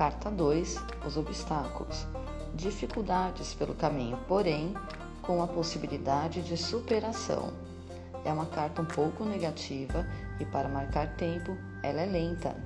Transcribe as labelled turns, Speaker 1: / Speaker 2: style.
Speaker 1: Carta 2: Os obstáculos. Dificuldades pelo caminho, porém, com a possibilidade de superação. É uma carta um pouco negativa e, para marcar tempo, ela é lenta.